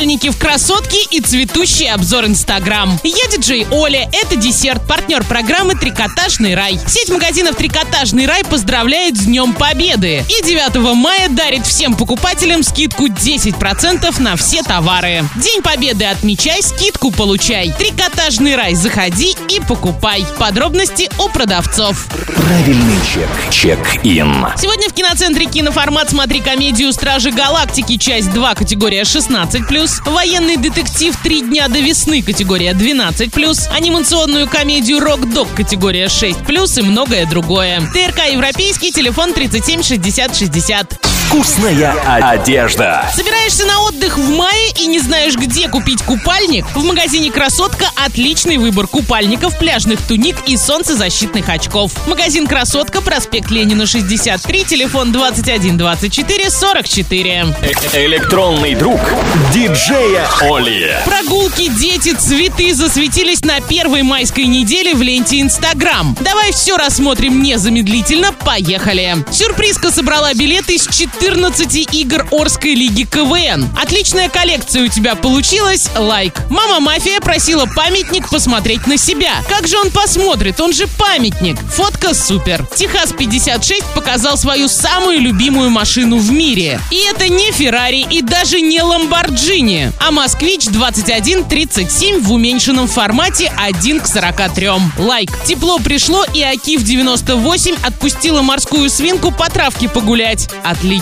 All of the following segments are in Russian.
Купальники в красотке и цветущий обзор Инстаграм. Я диджей Оля, это десерт, партнер программы «Трикотажный рай». Сеть магазинов «Трикотажный рай» поздравляет с Днем Победы. И 9 мая дарит всем покупателям скидку 10% на все товары. День Победы отмечай, скидку получай. «Трикотажный рай» заходи и покупай. Подробности у продавцов. Правильный чек. Чек-ин. Сегодня в киноцентре киноформат «Смотри комедию Стражи Галактики. Часть 2. Категория 16+,» военный детектив «Три дня до весны» категория 12+, анимационную комедию «Рок-дог» категория 6+, и многое другое. ТРК «Европейский», телефон 37 60 60. Вкусная одежда. Собираешься на отдых в мае и не знаешь, где купить купальник? В магазине «Красотка» отличный выбор купальников, пляжных туник и солнцезащитных очков. Магазин «Красотка», проспект Ленина, 63, телефон 21 24 44. Э- Электронный друг диджея Оли. Прогулки, дети, цветы засветились на первой майской неделе в ленте Инстаграм. Давай все рассмотрим незамедлительно. Поехали. Сюрпризка собрала билеты из 14 игр Орской лиги КВН. Отличная коллекция у тебя получилась. Лайк. Мама Мафия просила памятник посмотреть на себя. Как же он посмотрит? Он же памятник. Фотка супер. Техас 56 показал свою самую любимую машину в мире. И это не Феррари и даже не Ламборджини, а Москвич 2137 в уменьшенном формате 1 к 43. Лайк. Тепло пришло и Акив 98 отпустила морскую свинку по травке погулять.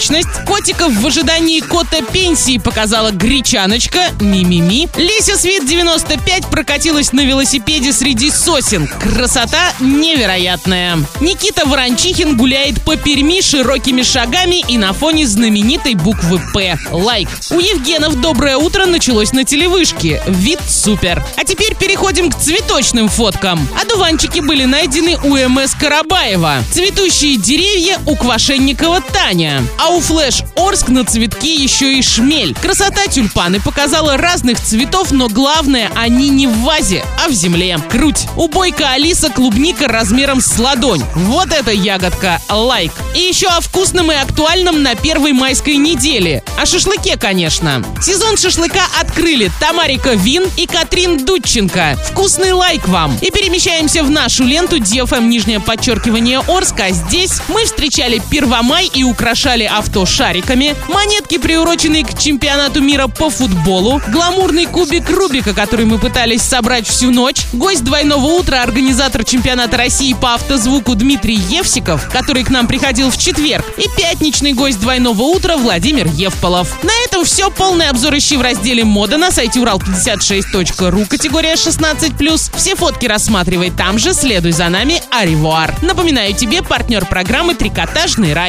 Отличность. Котиков в ожидании кота пенсии показала гречаночка. Ми-ми-ми. Леся Свет 95 прокатилась на велосипеде среди сосен. Красота невероятная. Никита Ворончихин гуляет по Перми широкими шагами и на фоне знаменитой буквы «П». Лайк. У Евгенов «Доброе утро» началось на телевышке. Вид супер. А теперь переходим к цветочным фоткам. Одуванчики были найдены у МС Карабаева. Цветущие деревья у Квашенникова Таня. А у Флэш Орск на цветке еще и шмель. Красота тюльпаны показала разных цветов, но главное, они не в вазе, а в земле. Круть. У Бойко Алиса клубника размером с ладонь. Вот эта ягодка. Лайк. И еще о вкусном и актуальном на первой майской неделе. О шашлыке, конечно. Сезон шашлыка открыли Тамарика Вин и Катрин Дудченко. Вкусный лайк вам. И перемещаемся в нашу ленту DFM нижнее подчеркивание Орска. Здесь мы встречали Первомай и украшали авто шариками, монетки, приуроченные к чемпионату мира по футболу, гламурный кубик Рубика, который мы пытались собрать всю ночь, гость двойного утра, организатор чемпионата России по автозвуку Дмитрий Евсиков, который к нам приходил в четверг, и пятничный гость двойного утра Владимир Евполов. На этом все. Полный обзор ищи в разделе «Мода» на сайте урал56.ру, категория 16+. Все фотки рассматривай там же, следуй за нами, аривуар. Напоминаю тебе, партнер программы «Трикотажный рай».